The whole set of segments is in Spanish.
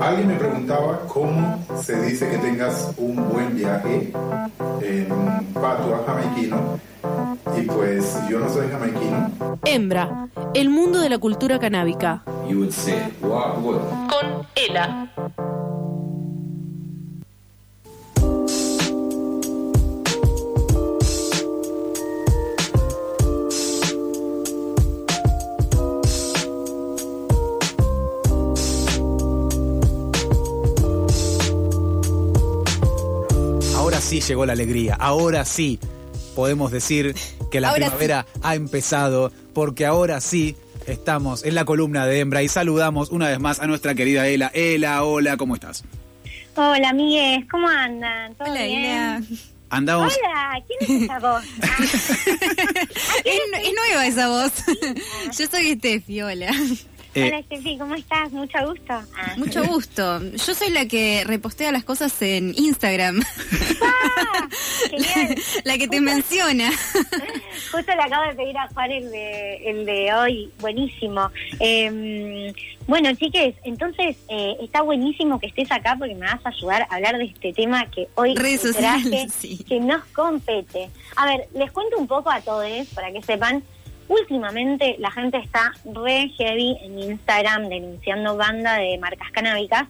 Alguien me preguntaba cómo se dice que tengas un buen viaje en patua jamaiquino y pues yo no soy jamaiquino. Hembra, el mundo de la cultura canábica. You would say, what would? Con Ela. Sí llegó la alegría, ahora sí podemos decir que la Ahora primavera ha empezado, porque ahora sí estamos en la columna de Hembra y saludamos una vez más a nuestra querida Ela. Ela, hola, ¿cómo estás? Hola, amigues, ¿cómo andan? ¿Todo Hola, bien? Ela. Andamos... Hola, ¿quién es esa voz? Ah, Es, es nueva esa voz. Yo soy Steffi, hola. eh, Hola, Steffi, ¿cómo estás? Mucho gusto. Ah. Mucho gusto. Yo soy la que repostea las cosas en Instagram. Ah, genial. La que te menciona. Justo le acabo de pedir a Juan el de, el de hoy, buenísimo. Eh, bueno, chiques, entonces eh, está buenísimo que estés acá porque me vas a ayudar a hablar de este tema que hoy Redes traje, sociales, sí. que nos compete. A ver, les cuento un poco a todos para que sepan. Últimamente la gente está re heavy en Instagram denunciando banda de marcas canábicas.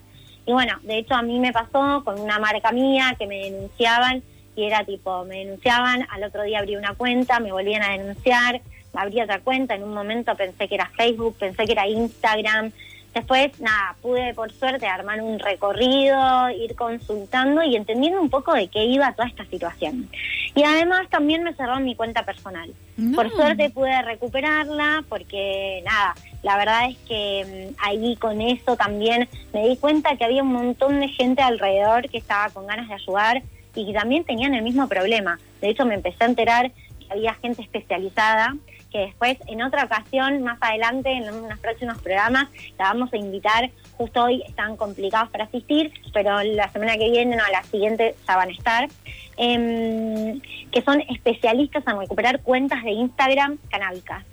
Y bueno, de hecho a mí me pasó con una marca mía que me denunciaban y era tipo, me denunciaban, al otro día abrí una cuenta, me volvían a denunciar, abrí otra cuenta, en un momento pensé que era Facebook, pensé que era Instagram. Después, nada, pude por suerte armar un recorrido, ir consultando y entendiendo un poco de qué iba toda esta situación. Y además también me cerró mi cuenta personal. No. Por suerte pude recuperarla porque nada, la verdad es que mm, ahí con eso también me di cuenta que había un montón de gente alrededor que estaba con ganas de ayudar y que también tenían el mismo problema. De hecho me empecé a enterar que había gente especializada que después en otra ocasión, más adelante, en unos próximos programas, la vamos a invitar. Justo hoy están complicados para asistir, pero la semana que viene, no, la siguiente ya van a estar. Em, que son especialistas en recuperar cuentas de Instagram canábicas.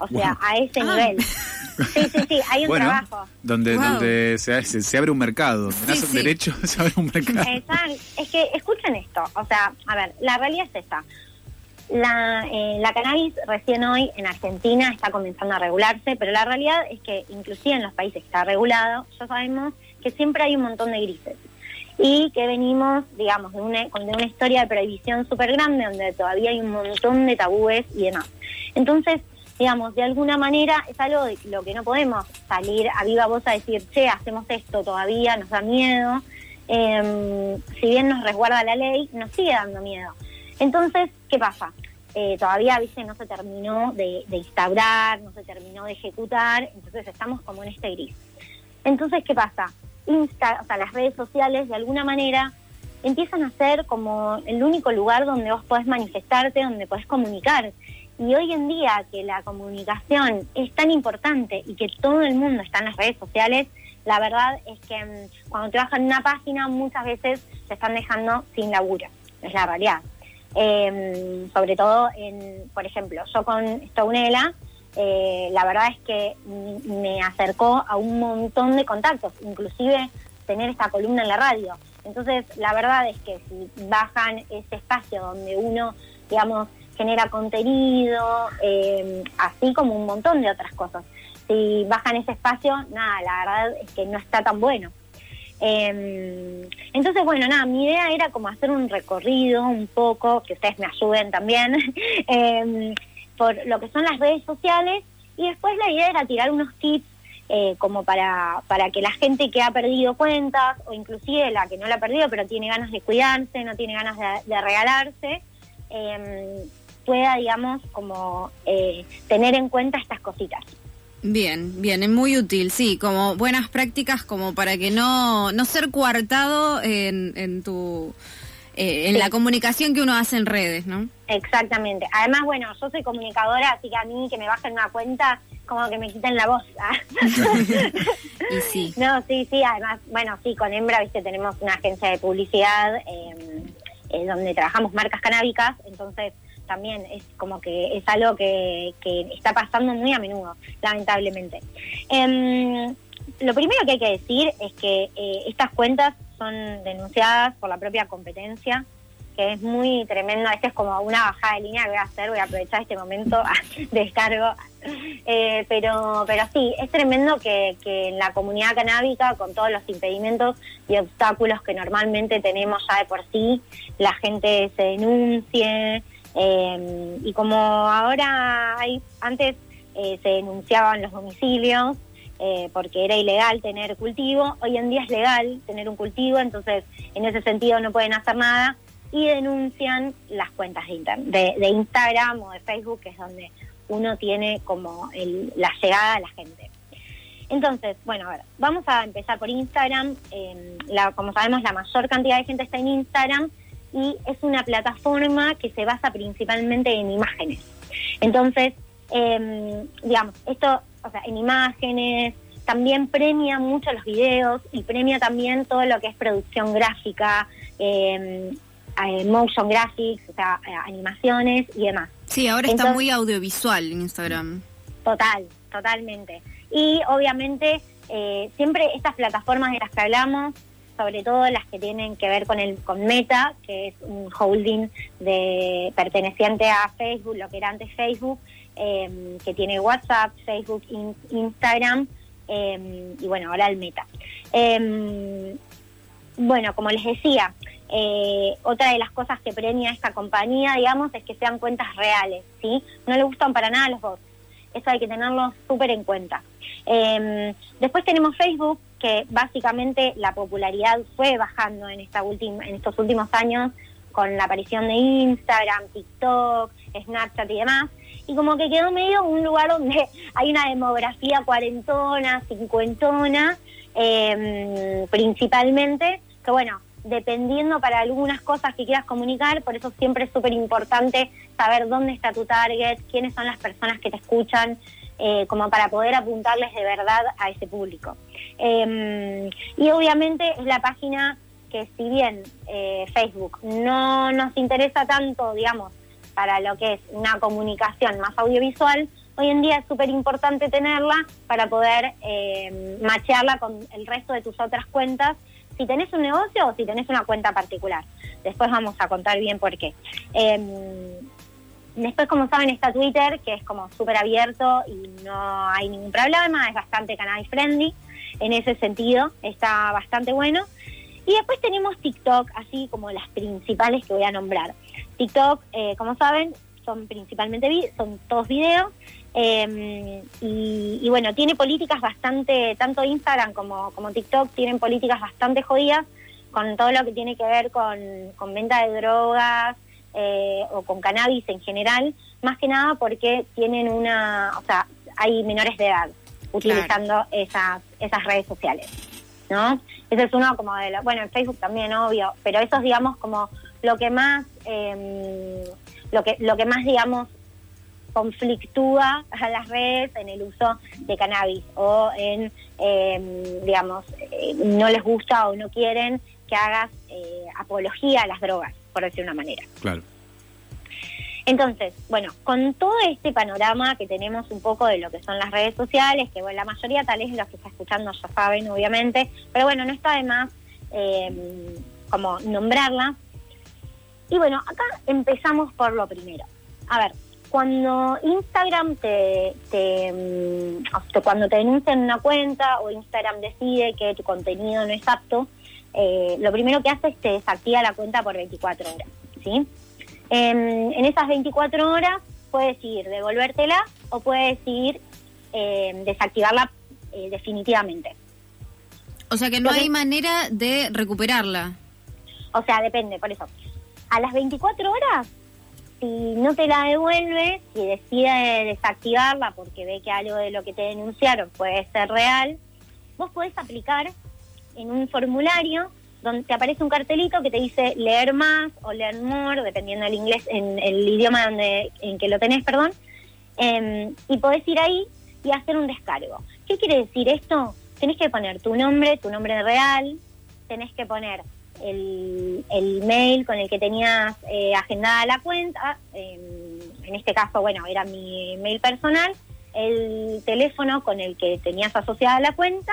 O sea, Wow. a ese Ah. nivel. Sí, sí, sí, hay un bueno, trabajo. donde, Wow. donde se, se- se abre un mercado. Sí, sí. derecho, se abre un mercado. Exacto. Es que escuchen esto, o sea, a ver, la realidad es esta. La, eh, la cannabis recién hoy en Argentina está comenzando a regularse, pero la realidad es que inclusive en los países que está regulado, ya sabemos que siempre hay un montón de grises y que venimos, digamos, de una, de una historia de prohibición súper grande donde todavía hay un montón de tabúes y demás. Entonces, digamos, de alguna manera es algo de lo que no podemos salir a viva voz a decir, che, hacemos esto todavía, nos da miedo. Eh, si bien nos resguarda la ley, nos sigue dando miedo. Entonces, ¿qué pasa? Eh, todavía, viste, no se terminó de, instaurar, no se terminó de ejecutar, entonces estamos como en este gris. Entonces, ¿qué pasa? Insta, o sea, las redes sociales, de alguna manera, empiezan a ser como el único lugar donde vos podés manifestarte, donde podés comunicar. Y hoy en día que la comunicación es tan importante y que todo el mundo está en las redes sociales, la verdad es que mm, cuando trabajan en una página muchas veces se están dejando sin laburo, es la realidad. Eh, sobre todo, en, por ejemplo, yo con Stounela, eh, la verdad es que me acercó a un montón de contactos, inclusive tener esta columna en la radio. Entonces, la verdad es que si bajan ese espacio donde uno, digamos, genera contenido, eh, así como un montón de otras cosas, si bajan ese espacio, nada, la verdad es que no está tan bueno. Eh, entonces, bueno, nada, mi idea era como hacer un recorrido un poco, que ustedes me ayuden también, eh, por lo que son las redes sociales y después la idea era tirar unos tips eh, como para, para que la gente que ha perdido cuentas o inclusive la que no la ha perdido pero tiene ganas de cuidarse, no tiene ganas de, regalarse, eh, pueda, digamos, como eh, tener en cuenta estas cositas. Bien, bien, es muy útil, sí, como buenas prácticas como para que no, no ser coartado en, en tu eh, en Sí. la comunicación que uno hace en redes, ¿no? Exactamente. Además, bueno, yo soy comunicadora, así que a mí que me bajen una cuenta, como que me quiten la voz. Y sí. No, sí, sí, además, bueno, sí, con Hembra, viste, tenemos una agencia de publicidad eh, eh, donde trabajamos marcas canábicas, entonces también es como que es algo que, está pasando muy a menudo, lamentablemente. Em, lo primero que hay que decir es que eh, estas cuentas son denunciadas por la propia competencia, que es muy tremendo. Esta es como una bajada de línea que voy a hacer, voy a aprovechar este momento a descargo. Eh, pero, pero sí, es tremendo que, que en la comunidad canábica, con todos los impedimentos y obstáculos que normalmente tenemos ya de por sí, la gente se denuncie. Eh, y como ahora hay, antes eh, se denunciaban los domicilios, eh, porque era ilegal tener cultivo. Hoy en día es legal tener un cultivo, entonces en ese sentido no pueden hacer nada y denuncian las cuentas de, inter- de, de Instagram o de Facebook, que es donde uno tiene como el- la llegada a la gente. Entonces, bueno, a ver, vamos a empezar por Instagram. Eh, la, como sabemos, la mayor cantidad de gente está en Instagram y es una plataforma que se basa principalmente en imágenes. Entonces, eh, digamos, esto, o sea, en imágenes, también premia mucho los videos y premia también todo lo que es producción gráfica, eh, eh, motion graphics, o sea, eh, animaciones y demás. Sí, ahora está muy audiovisual en Instagram. Total, totalmente. Y obviamente eh, siempre estas plataformas de las que hablamos, sobre todo las que tienen que ver con el con Meta, que es un holding de perteneciente a Facebook, lo que era antes Facebook, eh, que tiene WhatsApp, Facebook, in- Instagram eh, y bueno, ahora el Meta. Eh, bueno, como les decía, eh, otra de las cosas que premia esta compañía, digamos, es que sean cuentas reales, ¿sí? No le gustan para nada los bots. Eso hay que tenerlo súper en cuenta. Después tenemos Facebook, que básicamente la popularidad fue bajando en, esta última, en estos últimos años con la aparición de Instagram, TikTok, Snapchat y demás. Y como que quedó medio un lugar donde hay una demografía cuarentona, cincuentona, eh, principalmente, que bueno, dependiendo para algunas cosas que quieras comunicar, por eso siempre es súper importante saber dónde está tu target, quiénes son las personas que te escuchan, eh, como para poder apuntarles de verdad a ese público. Eh, y obviamente es la página que si bien eh, Facebook no nos interesa tanto, digamos, para lo que es una comunicación más audiovisual, hoy en día es súper importante tenerla para poder eh, machearla con el resto de tus otras cuentas, si tenés un negocio o si tenés una cuenta particular. Después vamos a contar bien por qué. Eh, después, como saben, está Twitter, que es como súper abierto y no hay ningún problema, es bastante canal friendly. En ese sentido, está bastante bueno. Y después tenemos TikTok, así como las principales que voy a nombrar. TikTok, eh, como saben, son principalmente vi- son todos videos. eh, y, y bueno, tiene políticas bastante, tanto Instagram como, como TikTok tienen políticas bastante jodidas con todo lo que tiene que ver con, con venta de drogas eh, o con cannabis en general, más que nada porque tienen una, o sea, hay menores de edad utilizando esas, esas redes sociales. ¿no? Ese es uno como de los, bueno, en Facebook también, obvio, pero eso es, digamos, como lo que más, eh, lo que, lo que más, digamos, conflictúa a las redes en el uso de cannabis o en, eh, digamos, eh, no les gusta o no quieren que hagas eh, apología a las drogas, por decir una manera. Claro. Entonces, bueno, con todo este panorama que tenemos un poco de lo que son las redes sociales, que bueno, la mayoría tal vez los que está escuchando ya saben, obviamente, pero bueno, no está de más eh, como nombrarla. Y bueno, acá empezamos por lo primero. A ver, cuando Instagram te, te, mm, o sea, cuando te denuncian una cuenta o Instagram decide que tu contenido no es apto, eh, lo primero que hace es te desactiva la cuenta por 24 horas, ¿sí? En, en esas 24 horas puedes ir devolvértela o puedes ir eh, desactivarla eh, definitivamente. O sea que no hay manera de recuperarla. O sea, depende, por eso. A las 24 horas, si no te la devuelve, si decide desactivarla porque ve que algo de lo que te denunciaron puede ser real, vos podés aplicar en un formulario donde te aparece un cartelito que te dice leer más o learn more, dependiendo del inglés, en el idioma donde, en que lo tenés, perdón, em, y podés ir ahí y hacer un descargo. ¿Qué quiere decir esto? Tenés que poner tu nombre, tu nombre real, tenés que poner el, el mail con el que tenías eh, agendada la cuenta, em, en este caso, bueno, era mi mail personal, el teléfono con el que tenías asociada la cuenta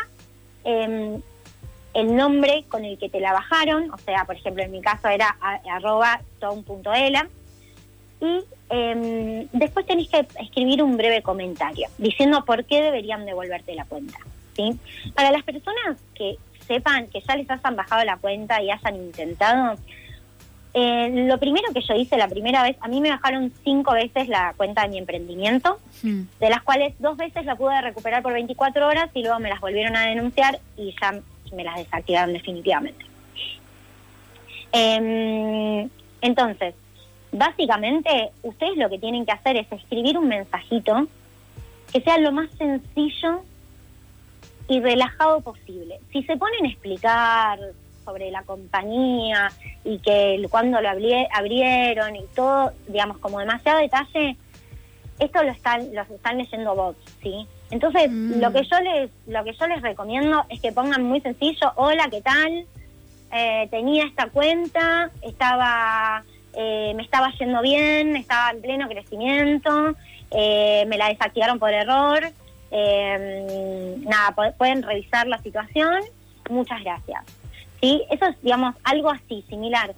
em, el nombre con el que te la bajaron, o sea, por ejemplo, en mi caso era a- arroba tom.ela, y em, después tenés que escribir un breve comentario diciendo por qué deberían devolverte la cuenta. ¿sí? Para las personas que sepan que ya les hayan bajado la cuenta y hayan intentado, eh, lo primero que yo hice la primera vez, a mí me bajaron cinco veces la cuenta de mi emprendimiento, Hmm. de las cuales dos veces la pude recuperar por 24 horas y luego me las volvieron a denunciar y ya me las desactivaron definitivamente. Em, entonces, básicamente, ustedes lo que tienen que hacer es escribir un mensajito que sea lo más sencillo y relajado posible. Si se ponen a explicar sobre la compañía y que cuando lo abrie- abrieron y todo, digamos, como demasiado detalle, esto lo están, los están leyendo bots, ¿sí? Entonces, Mm. lo que yo les, lo que yo les recomiendo es que pongan muy sencillo, hola, ¿qué tal? Eh, tenía esta cuenta, estaba, eh, me estaba yendo bien, estaba en pleno crecimiento, eh, me la desactivaron por error, eh, nada, pueden revisar la situación, muchas gracias. ¿Sí? Eso es, digamos, algo así, similar.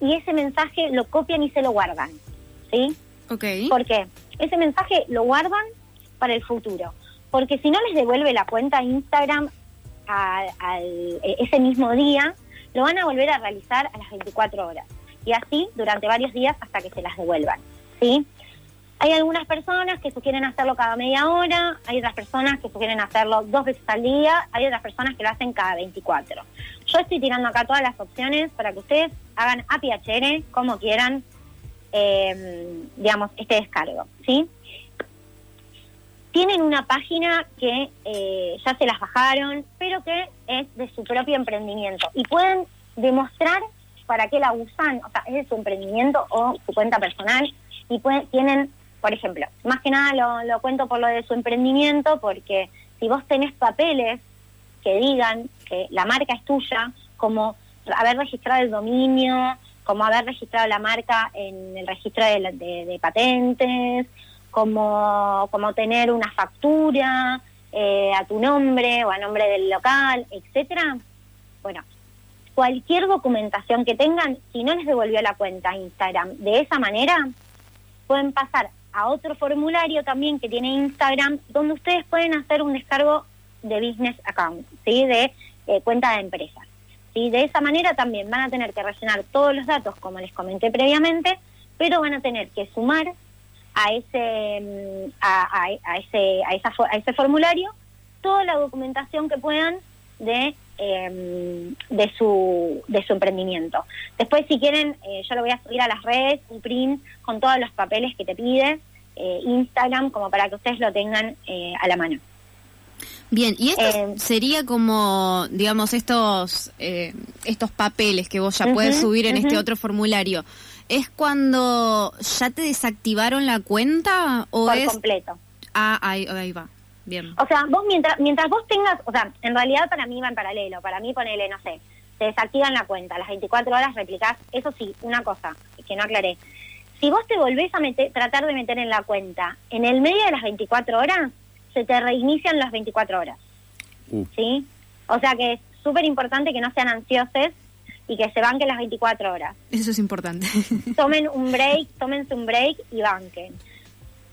Y ese mensaje lo copian y se lo guardan, ¿sí? Ok. ¿Por qué? Ese mensaje lo guardan para el futuro. Porque si no les devuelve la cuenta Instagram a- eh, ese mismo día, lo van a volver a realizar a las 24 horas. Y así durante varios días hasta que se las devuelvan. ¿sí? Hay algunas personas que sugieren hacerlo cada media hora, hay otras personas que sugieren hacerlo dos veces al día, hay otras personas que lo hacen cada 24. Yo estoy tirando acá todas las opciones para que ustedes hagan a piacere, como quieran, eh, digamos, este descargo, ¿sí? Tienen una página que eh, ya se las bajaron, pero que es de su propio emprendimiento. Y pueden demostrar para qué la usan, o sea, es de su emprendimiento o su cuenta personal. Y pueden, tienen, por ejemplo, más que nada lo, cuento por lo de su emprendimiento porque si vos tenés papeles que digan que la marca es tuya, como haber registrado el dominio, como haber registrado la marca en el registro de, de- de patentes, como, como tener una factura eh, a tu nombre o a nombre del local, etcétera. Bueno, cualquier documentación que tengan, si no les devolvió la cuenta Instagram de esa manera, pueden pasar a otro formulario también que tiene Instagram, donde ustedes pueden hacer un descargo de business account, ¿sí? de eh, cuenta de empresa. ¿sí? De esa manera también van a tener que rellenar todos los datos, como les comenté previamente, pero van a tener que sumar a ese, mm, a, a- a ese, a, esa, a ese formulario toda la documentación que puedan de, eh, de, su, de su emprendimiento. Después, si quieren, eh, yo lo voy a subir a las redes, un print con todos los papeles que te pide eh, Instagram, como para que ustedes lo tengan eh, a la mano. Bien, y esto Eh, sería como, digamos, estos eh, estos papeles que vos ya Ujú, puedes subir en este otro formulario. ¿Es cuando ya te desactivaron la cuenta o por es...? completo. Ah, ahí, ahí va. Bien. O sea, vos mientras, mientras vos tengas, o sea, en realidad para mí va en paralelo, para mí ponele, no sé, te desactivan la cuenta, a las 24 horas replicás, eso sí, una cosa que no aclaré. Si vos te volvés a meter, tratar de meter en la cuenta en el medio de las 24 horas, se te reinician las 24 horas. Uh. ¿Sí? O sea que es súper importante que no sean ansiosos y que se banquen las 24 horas Eso es importante. tomen un break, tómense un break y banquen.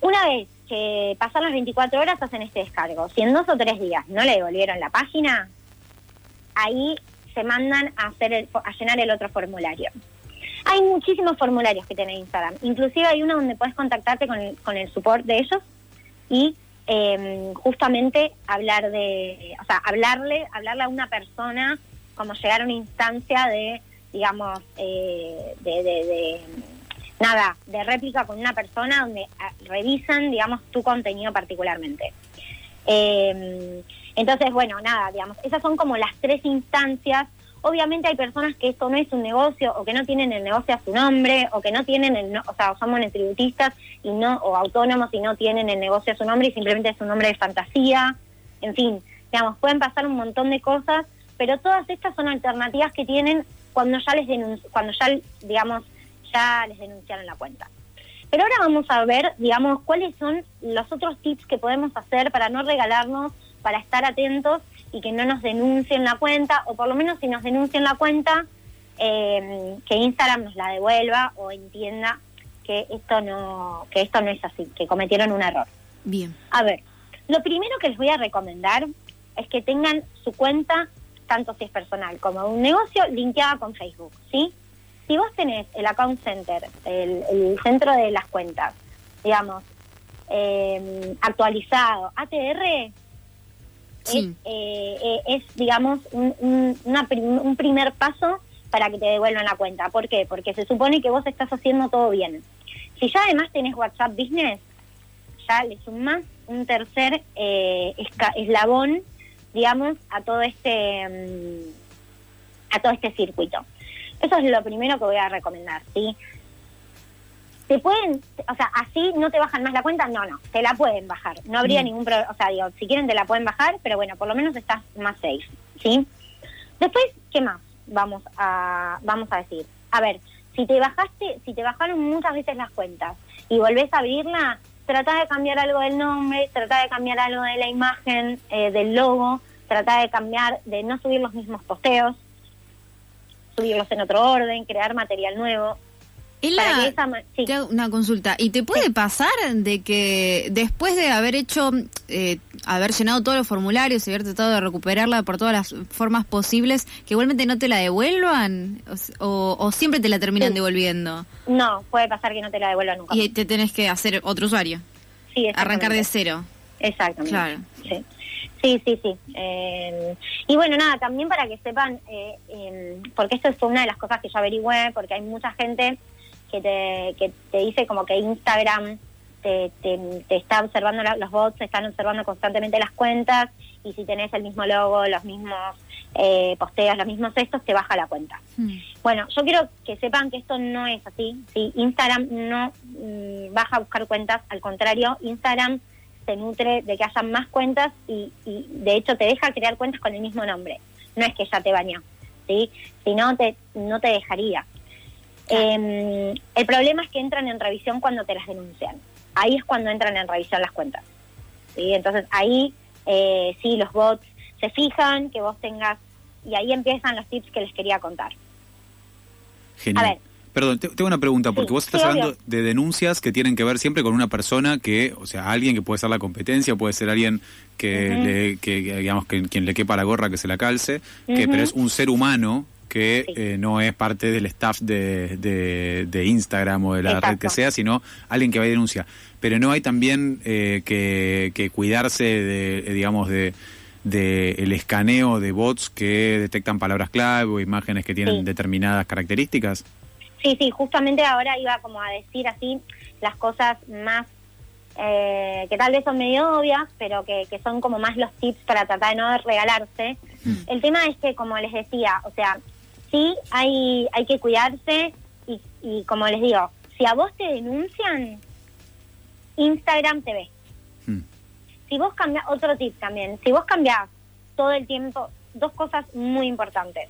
Una vez que pasan las 24 horas hacen este descargo. Si en dos o tres días no le devolvieron la página, ahí se mandan a hacer el- a llenar el otro formulario. Hay muchísimos formularios que tiene Instagram. Inclusive hay uno donde puedes contactarte con el, con el support de ellos y eh, justamente hablar de, o sea, hablarle, hablarle a una persona, como llegar a una instancia de, digamos, eh, de, de- nada, de réplica con una persona donde ah, revisan, digamos, tu contenido particularmente. Eh, entonces, bueno, nada, digamos, esas son como las tres instancias. Obviamente hay personas que esto no es un negocio o que no tienen el negocio a su nombre o que no tienen el, o sea, son monotributistas y no o autónomos y no tienen el negocio a su nombre y simplemente es un nombre de fantasía. En fin, digamos, pueden pasar un montón de cosas, pero todas estas son alternativas que tienen cuando ya les cuando ya digamos ya les denunciaron la cuenta. Pero ahora vamos a ver, digamos, cuáles son los otros tips que podemos hacer para no regalarnos, para estar atentos y que no nos denuncien la cuenta, o por lo menos si nos denuncian la cuenta, eh, que Instagram nos la devuelva o entienda que esto no, que esto no es así, que cometieron un error. Bien. A ver, lo primero que les voy a recomendar es que tengan su cuenta, tanto si es personal como un negocio, linkeada con Facebook, ¿sí? Si vos tenés el account center, el, el centro de las cuentas, digamos, eh, actualizado, ATR, Sí. es, eh, es, digamos, un, un- una prim- un primer paso para que te devuelvan la cuenta. ¿Por qué? Porque se supone que vos estás haciendo todo bien. Si ya además tenés WhatsApp Business, ya le sumás un tercer eh, esca- eslabón, digamos, a todo este mm, a todo este circuito. Eso es lo primero que voy a recomendar, ¿sí? ¿Te pueden, o sea, así no te bajan más la cuenta? No, no, te la pueden bajar. No habría Mm. ningún problema, o sea, digo, si quieren te la pueden bajar, pero bueno, por lo menos estás más safe, ¿sí? Después, ¿qué más vamos a vamos a decir? A ver, si te bajaste, si te bajaron muchas veces las cuentas y volvés a abrirla, trata de cambiar algo del nombre, trata de cambiar algo de la imagen, eh, del logo, trata de cambiar, de no subir los mismos posteos, subirlos en otro orden, crear material nuevo. Que esa ma- sí. te hago una consulta. ¿Y te puede pasar de que después de haber hecho, eh, haber llenado todos los formularios y haber tratado de recuperarla por todas las formas posibles, que igualmente no te la devuelvan? O, s- o- o siempre te la terminan Sí. devolviendo? No, puede pasar que no te la devuelva nunca. Y te tenés que hacer otro usuario. Sí, Arrancar de cero. Exactamente. Claro. Sí, sí, sí. sí. Eh, y bueno, nada, también para que sepan, eh, eh, porque esto fue una de las cosas que yo averigüé, porque hay mucha gente que te, que te dice como que Instagram te, te, te está observando, la- los bots están observando constantemente las cuentas y si tenés el mismo logo, los mismos eh, posteos, los mismos estos, te baja la cuenta. Hmm. Bueno, yo quiero que sepan que esto no es así. ¿sí? Instagram no mm, baja a buscar cuentas, al contrario, Instagram se nutre de que haya más cuentas y, y, de hecho te deja crear cuentas con el mismo nombre. No es que ya te bañó, ¿sí? Si no, te, no te dejaría. Eh, el problema es que entran en revisión cuando te las denuncian. Ahí es cuando entran en revisión las cuentas. ¿sí? Entonces ahí eh, sí, los bots se fijan que vos tengas y ahí empiezan los tips que les quería contar. Genial. A ver. Perdón, te- tengo una pregunta, porque Sí, vos estás sí, hablando obvio. de denuncias que tienen que ver siempre con una persona que, o sea, alguien que puede ser la competencia, puede ser alguien que, le, que digamos, que quien le quepa la gorra que se la calce, que, pero es un ser humano que Sí. eh, no es parte del staff de, de, de Instagram o de la red que sea, sino alguien que va y denuncia. Pero no hay también eh, que, que cuidarse de, eh, digamos, de de el escaneo de bots que detectan palabras clave o imágenes que tienen Sí. determinadas características. Sí, sí, justamente ahora iba como a decir así las cosas más eh, que tal vez son medio obvias, pero que, que son como más los tips para tratar de no regalarse. El tema es que, como les decía, o sea, sí hay, hay que cuidarse y, y como les digo, si a vos te denuncian, Instagram te ve. Mm. Si vos cambias, otro tip también, si vos cambiás todo el tiempo, dos cosas muy importantes.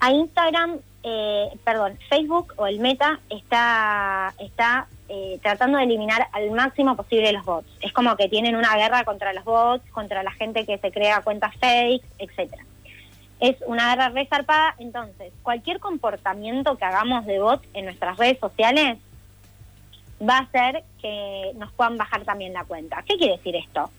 A Instagram, eh, perdón, Facebook o el Meta está, está eh, tratando de eliminar al máximo posible los bots. Es como que tienen una guerra contra los bots, contra la gente que se crea cuentas fake, etcétera. Es una guerra resarpada, entonces cualquier comportamiento que hagamos de bot en nuestras redes sociales va a hacer que nos puedan bajar también la cuenta. ¿Qué quiere decir esto?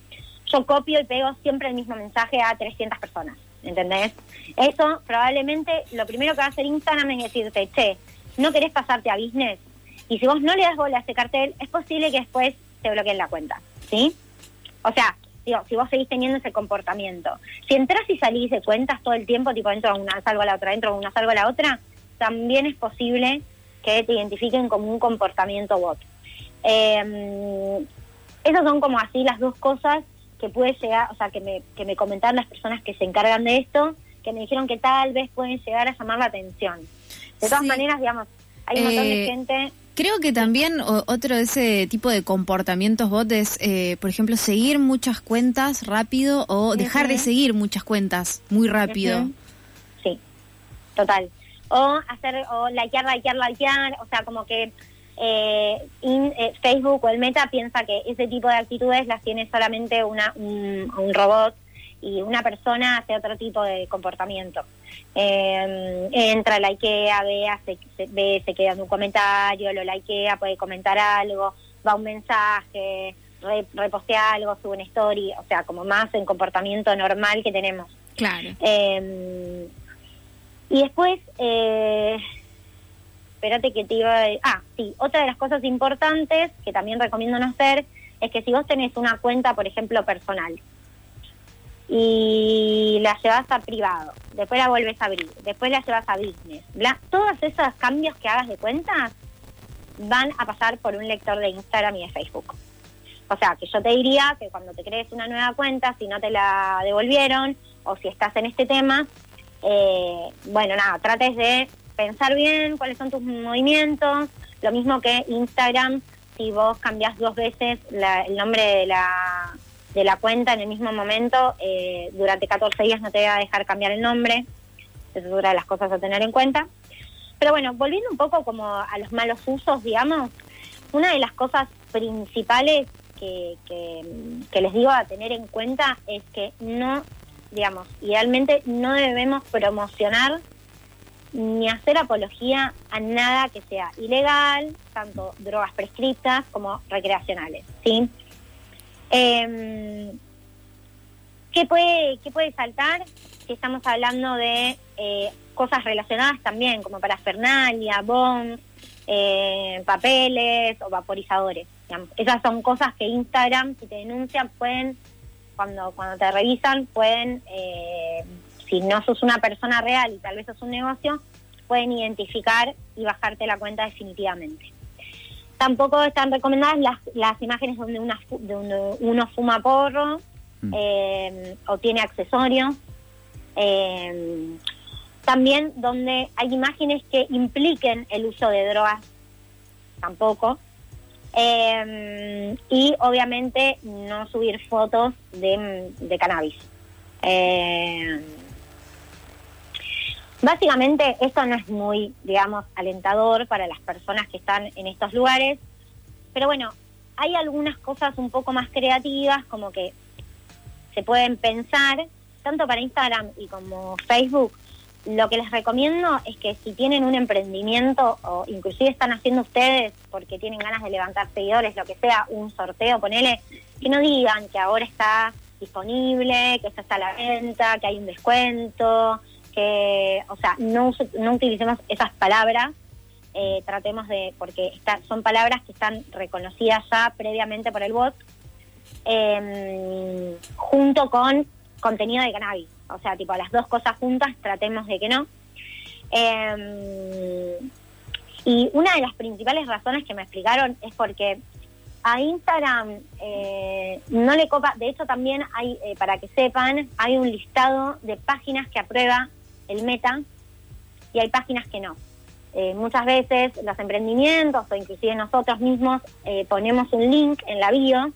Yo copio y pego siempre el mismo mensaje a 300 personas, ¿entendés? Eso probablemente lo primero que va a hacer Instagram es decirte, che, ¿no querés pasarte a business? Y si vos no le das bola a ese cartel, es posible que después te bloqueen la cuenta, ¿sí? O sea, digo, si vos seguís teniendo ese comportamiento. Si entras y salís de cuentas todo el tiempo, tipo entro a una, salgo a la otra, entro a una, salgo a la otra, también es posible que te identifiquen como un comportamiento bot. Eh, esas son como así las dos cosas que puede llegar, o sea, que me, que me comentaron las personas que se encargan de esto, que me dijeron que tal vez pueden llegar a llamar la atención. De todas Sí. maneras, digamos, hay un montón de Eh, gente... Creo que también otro de ese tipo de comportamientos bot es, eh, por ejemplo, seguir muchas cuentas rápido o dejar de seguir muchas cuentas muy rápido. Sí, total. O hacer, o likear, likear, likear, o sea, como que eh, in- eh, Facebook o el Meta piensa que ese tipo de actitudes las tiene solamente una, un, un robot y una persona hace otro tipo de comportamiento. Eh, entra, likea, ve, se, se, ve, se queda en un comentario, lo likea, puede comentar algo, va un mensaje, re- repostea algo, sube una story, o sea, como más en comportamiento normal que tenemos. Claro. Eh, y después, eh, espérate que te iba a... Ah, sí, otra de las cosas importantes que también recomiendo no hacer es que si vos tenés una cuenta, por ejemplo, personal, y la llevas a privado, después la vuelves a abrir, después la llevas a business, bla, todos esos cambios que hagas de cuentas van a pasar por un lector de Instagram y de Facebook. O sea, que yo te diría que cuando te crees una nueva cuenta, si no te la devolvieron o si estás en este tema, eh, bueno, nada, trates de pensar bien cuáles son tus movimientos. Lo mismo que Instagram, si vos cambias dos veces la- el nombre de la, de la cuenta en el mismo momento, eh, durante 14 días no te va a dejar cambiar el nombre. Esa es otra de las cosas a tener en cuenta. Pero bueno, volviendo un poco como a los malos usos, digamos, una de las cosas principales que, que, que les digo a tener en cuenta es que no, digamos, idealmente no debemos promocionar ni hacer apología a nada que sea ilegal, tanto drogas prescriptas como recreacionales, ¿sí? Em, ¿qué, puede, ¿Qué puede saltar si estamos hablando de eh, cosas relacionadas también, como parafernalia, bonds, eh, papeles o vaporizadores? Esas son cosas que Instagram, si te denuncian, pueden, cuando, cuando te revisan, pueden, eh, si no sos una persona real y tal vez sos un negocio, pueden identificar y bajarte la cuenta definitivamente. Tampoco están recomendadas las, las imágenes donde, una, donde uno fuma porro Mm. eh, o tiene accesorios. Eh, también donde hay imágenes que impliquen el uso de drogas, tampoco. Eh, y obviamente no subir fotos de, de cannabis. Eh, básicamente esto no es muy, digamos, alentador para las personas que están en estos lugares, pero bueno, hay algunas cosas un poco más creativas, como que se pueden pensar, tanto para Instagram y como Facebook. Lo que les recomiendo es que si tienen un emprendimiento o inclusive están haciendo ustedes porque tienen ganas de levantar seguidores, lo que sea, un sorteo, ponele, que no digan que ahora está disponible, que esto está a la venta, que hay un descuento, que, o sea, no, no utilicemos esas palabras, eh, tratemos de, porque está- son palabras que están reconocidas ya previamente por el bot, eh, junto con contenido de cannabis. O sea, tipo las dos cosas juntas, tratemos de que no. Eh, y una de las principales razones que me explicaron es porque a Instagram eh, no le copa, de hecho también hay, eh, para que sepan, hay un listado de páginas que aprueba el meta y hay páginas que no. Eh, muchas veces los emprendimientos o inclusive nosotros mismos eh, ponemos un link en la bio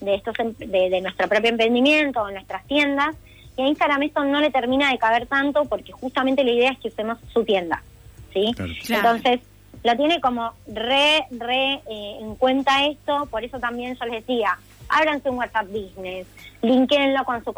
de estos em- de, de nuestro propio emprendimiento o nuestras tiendas y a Instagram esto no le termina de caber tanto porque justamente la idea es que usemos su tienda, ¿sí? Claro. Entonces lo tiene como re, re eh, en cuenta esto, por eso también yo les decía, ábranse un WhatsApp Business, linkenlo con su,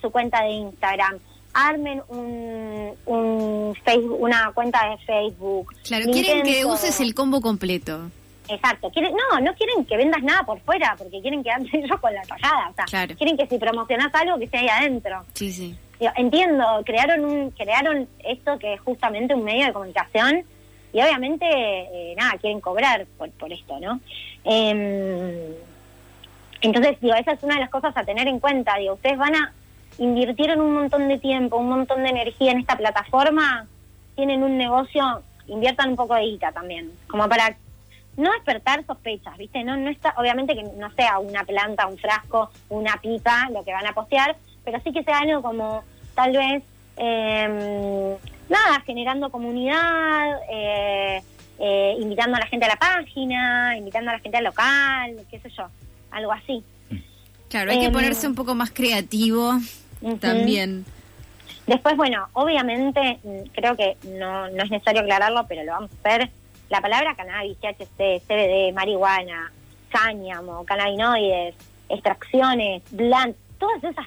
su cuenta de Instagram, armen un, un Facebook, una cuenta de Facebook. Claro, quieren que uses el combo completo. Exacto. Quieren, no, no quieren que vendas nada por fuera, porque quieren quedarse ellos con la tallada. O sea, Claro. quieren que si promocionas algo, que esté ahí adentro. Sí, sí. Digo, entiendo, crearon un, crearon esto que es justamente un medio de comunicación y obviamente, eh, nada, quieren cobrar por, por esto, ¿no? Em, entonces, digo, esa es una de las cosas a tener en cuenta. Digo, ustedes van a invirtieron un montón de tiempo, un montón de energía en esta plataforma, tienen un negocio, inviertan un poco de guita también, como para no despertar sospechas, ¿viste? No, no está, obviamente que no sea una planta, un frasco, una pipa lo que van a postear, pero sí que sea algo como tal vez, eh, nada, generando comunidad, eh, eh, invitando a la gente a la página, invitando a la gente al local, qué sé yo, algo así. Claro, hay que Em, ponerse un poco más creativo También. Después, bueno, obviamente, creo que no, no es necesario aclararlo, pero lo vamos a hacer. La palabra cannabis, THC, CBD, marihuana, cáñamo, cannabinoides, extracciones, blend, todas esas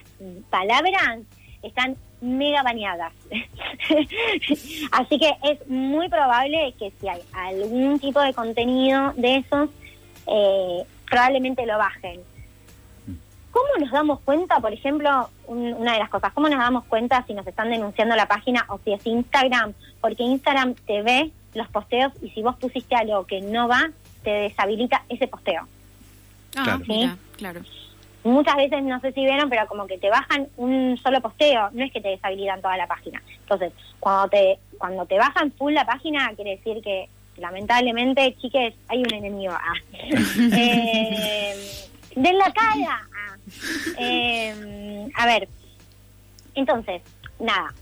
palabras están mega bañadas. Así que es muy probable que si hay algún tipo de contenido de esos, eh, probablemente lo bajen. ¿Cómo nos damos cuenta, por ejemplo, un- una de las cosas, cómo nos damos cuenta si nos están denunciando la página o si es Instagram? Porque Instagram te ve los posteos y si vos pusiste algo que no va, te deshabilita ese posteo. Ah, Claro. mira, claro. Muchas veces, no sé si vieron, pero como que te bajan un solo posteo, no es que te deshabilitan toda la página. Entonces, cuando te cuando te bajan full la página, quiere decir que lamentablemente, chiques, hay un enemigo. Ah. eh, de la cara. Eh, a ver, entonces, nada.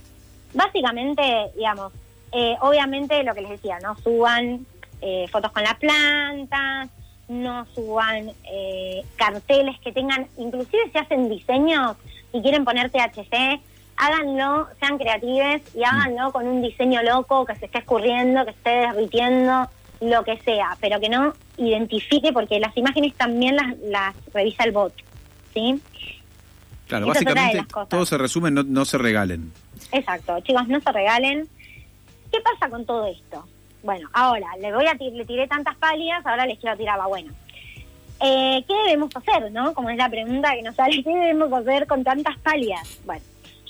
Básicamente, digamos, eh, obviamente lo que les decía, no suban eh, fotos con las plantas, no suban eh, carteles que tengan, inclusive si hacen diseños y quieren poner THC, háganlo, sean creativos y háganlo con un diseño loco que se esté escurriendo, que esté derritiendo, lo que sea, pero que no identifique porque las imágenes también las, las revisa el bot, ¿sí? Claro, Esa básicamente todo se resume no, no se regalen. Exacto, chicos, no se regalen. ¿Qué pasa con todo esto? Bueno, ahora, le voy a ti- le tiré tantas pálidas, ahora les quiero tirar la buena. Eh, ¿Qué debemos hacer, no? Como es la pregunta que nos sale, ¿qué debemos hacer con tantas pálidas? Bueno,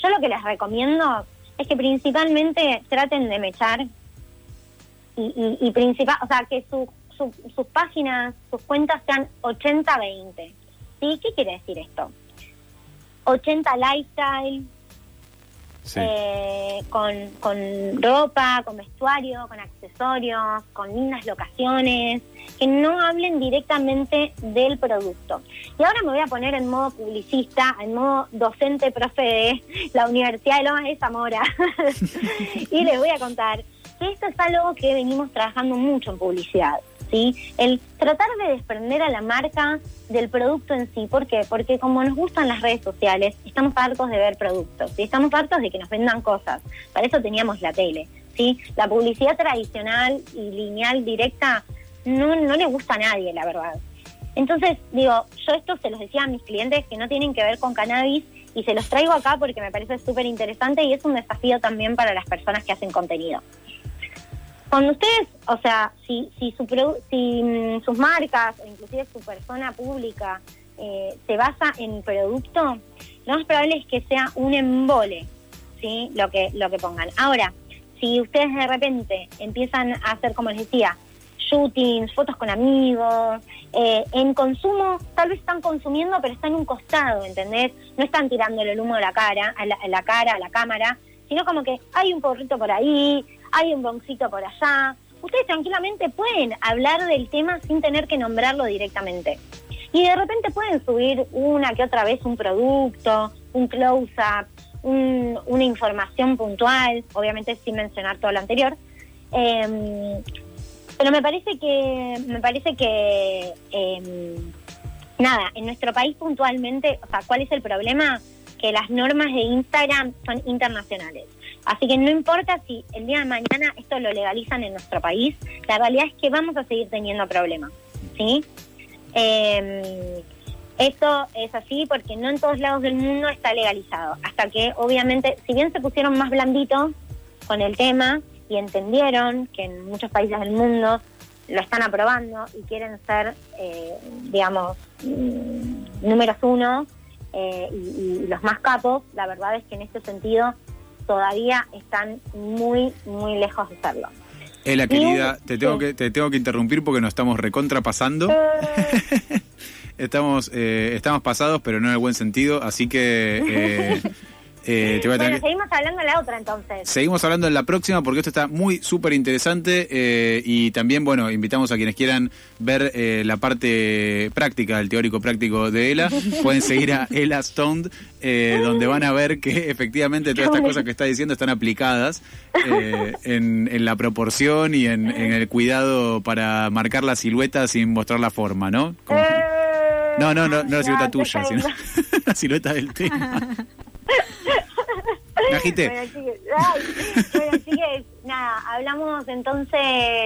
yo lo que les recomiendo es que principalmente traten de mechar y, y, y principal, o sea, que su, su- sus páginas, sus cuentas sean 80-20. ¿Sí? ¿Qué quiere decir esto? 80 lifestyle, Sí. eh, con, con ropa, con vestuario, con accesorios, con lindas locaciones, que no hablen directamente del producto. Y ahora me voy a poner en modo publicista, en modo docente profe de la Universidad de Lomas de Zamora, y les voy a contar que esto es algo que venimos trabajando mucho en publicidad. ¿Sí? El tratar de desprender a la marca del producto en sí. ¿Por qué? Porque como nos gustan las redes sociales, estamos hartos de ver productos, y estamos hartos de que nos vendan cosas. Para eso teníamos la tele, ¿sí? La publicidad tradicional y lineal directa no, no le gusta a nadie, la verdad. Entonces, digo, yo esto se los decía a mis clientes que no tienen que ver con cannabis y se los traigo acá porque me parece súper interesante y es un desafío también para las personas que hacen contenido. Cuando ustedes, o sea, si, si, su si mm, sus marcas o inclusive su persona pública eh, se basa en producto, lo más probable es que sea un embole, ¿sí? Lo que, lo que pongan. Ahora, si ustedes de repente empiezan a hacer, como les decía, shootings, fotos con amigos, eh, en consumo, tal vez están consumiendo, pero están en un costado, ¿entendés? No están tirándole el humo a la cara, a la, a la cara, a la cámara, sino como que hay un porrito por ahí, hay un boncito por allá. Ustedes tranquilamente pueden hablar del tema sin tener que nombrarlo directamente. Y de repente pueden subir una que otra vez un producto, un close-up, un- una información puntual, obviamente sin mencionar todo lo anterior. Em, pero me parece que, me parece que, em, nada, en nuestro país puntualmente, o sea, ¿cuál es el problema? Que las normas de Instagram son internacionales. Así que no importa si el día de mañana esto lo legalizan en nuestro país, la realidad es que vamos a seguir teniendo problemas, ¿sí? Eh, esto es así porque no en todos lados del mundo está legalizado. Hasta que, obviamente, si bien se pusieron más blanditos con el tema y entendieron que en muchos países del mundo lo están aprobando y quieren ser, eh, digamos, mm, números uno eh, y, y los más capos, la verdad es que en este sentido todavía están muy, muy lejos de serlo. Ela, querida, te tengo, Sí. que, te tengo que interrumpir porque nos estamos recontrapasando. Estamos, eh, estamos pasados, pero no en el buen sentido, así que eh, eh, te voy a tener Bueno, seguimos hablando de la otra entonces. Seguimos hablando en la próxima porque esto está muy súper interesante eh, y también, bueno, invitamos a quienes quieran ver eh, la parte práctica, el teórico práctico de Ela, pueden seguir a Ela Stone, eh, donde van a ver que efectivamente todas estas cosas que está diciendo están aplicadas en, en la proporción y en, en el cuidado para marcar la silueta sin mostrar la forma, ¿no? Como- no, no, no, no la silueta tuya, sino la silueta del tema. Bueno, chiques, ay, bueno, chiques, nada, hablamos entonces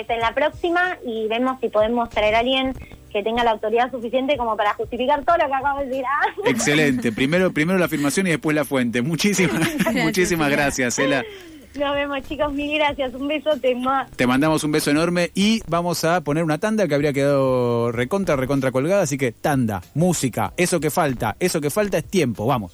en la próxima y vemos si podemos traer a alguien que tenga la autoridad suficiente como para justificar todo lo que acabo de decir. Ah. Excelente. Primero, primero la afirmación y después la fuente. Muchísimas, muchísimas gracias, Ela. Nos vemos, chicos. Mil gracias. Un besote más. Te mandamos un beso enorme y vamos a poner una tanda que habría quedado recontra, recontra colgada. Así que tanda, música, eso que falta, eso que falta es tiempo. Vamos.